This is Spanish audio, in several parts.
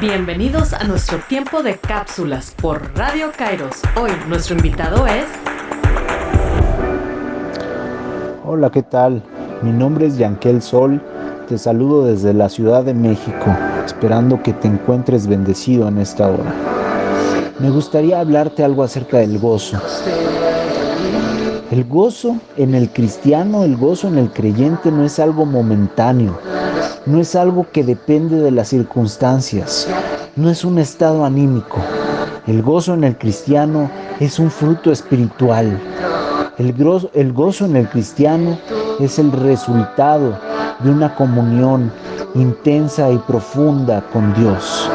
Bienvenidos a nuestro tiempo de cápsulas por Radio Kairos. Hoy nuestro invitado es... Hola, ¿qué tal? Mi nombre es Yankel Sol. Te saludo desde la Ciudad de México, esperando que te encuentres bendecido en esta hora. Me gustaría hablarte algo acerca del gozo. El gozo en el cristiano, el gozo en el creyente no es algo momentáneo, no es algo que depende de las circunstancias, no es un estado anímico. El gozo en el cristiano es un fruto espiritual. El, el gozo en el cristiano es el resultado de una comunión intensa y profunda con Dios.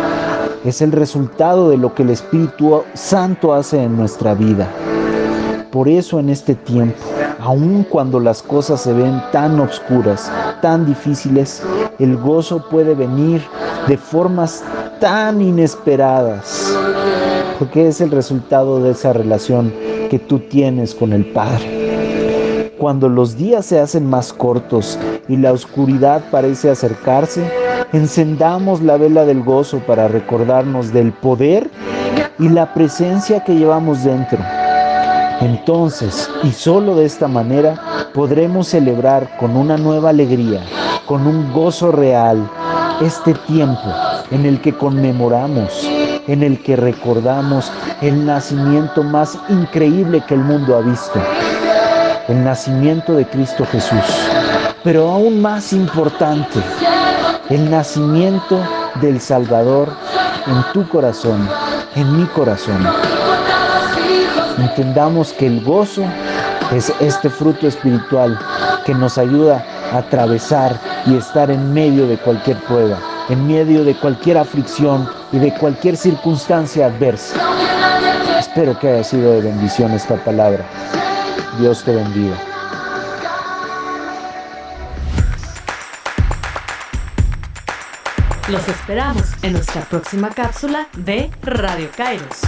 Es el resultado de lo que el Espíritu Santo hace en nuestra vida. Por eso en este tiempo, aun cuando las cosas se ven tan oscuras, tan difíciles, el gozo puede venir de formas tan inesperadas, porque es el resultado de esa relación que tú tienes con el Padre. Cuando los días se hacen más cortos y la oscuridad parece acercarse, encendamos la vela del gozo para recordarnos del poder y la presencia que llevamos dentro entonces, y solo de esta manera, podremos celebrar con una nueva alegría, con un gozo real, este tiempo en el que conmemoramos, en el que recordamos el nacimiento más increíble que el mundo ha visto, el nacimiento de Cristo Jesús. Pero aún más importante, el nacimiento del Salvador en tu corazón, en mi corazón entendamos que el gozo es este fruto espiritual que nos ayuda a atravesar y estar en medio de cualquier prueba, en medio de cualquier aflicción y de cualquier circunstancia adversa. Espero que haya sido de bendición esta palabra. Dios te bendiga. Los esperamos en nuestra próxima cápsula de Radio Kairos.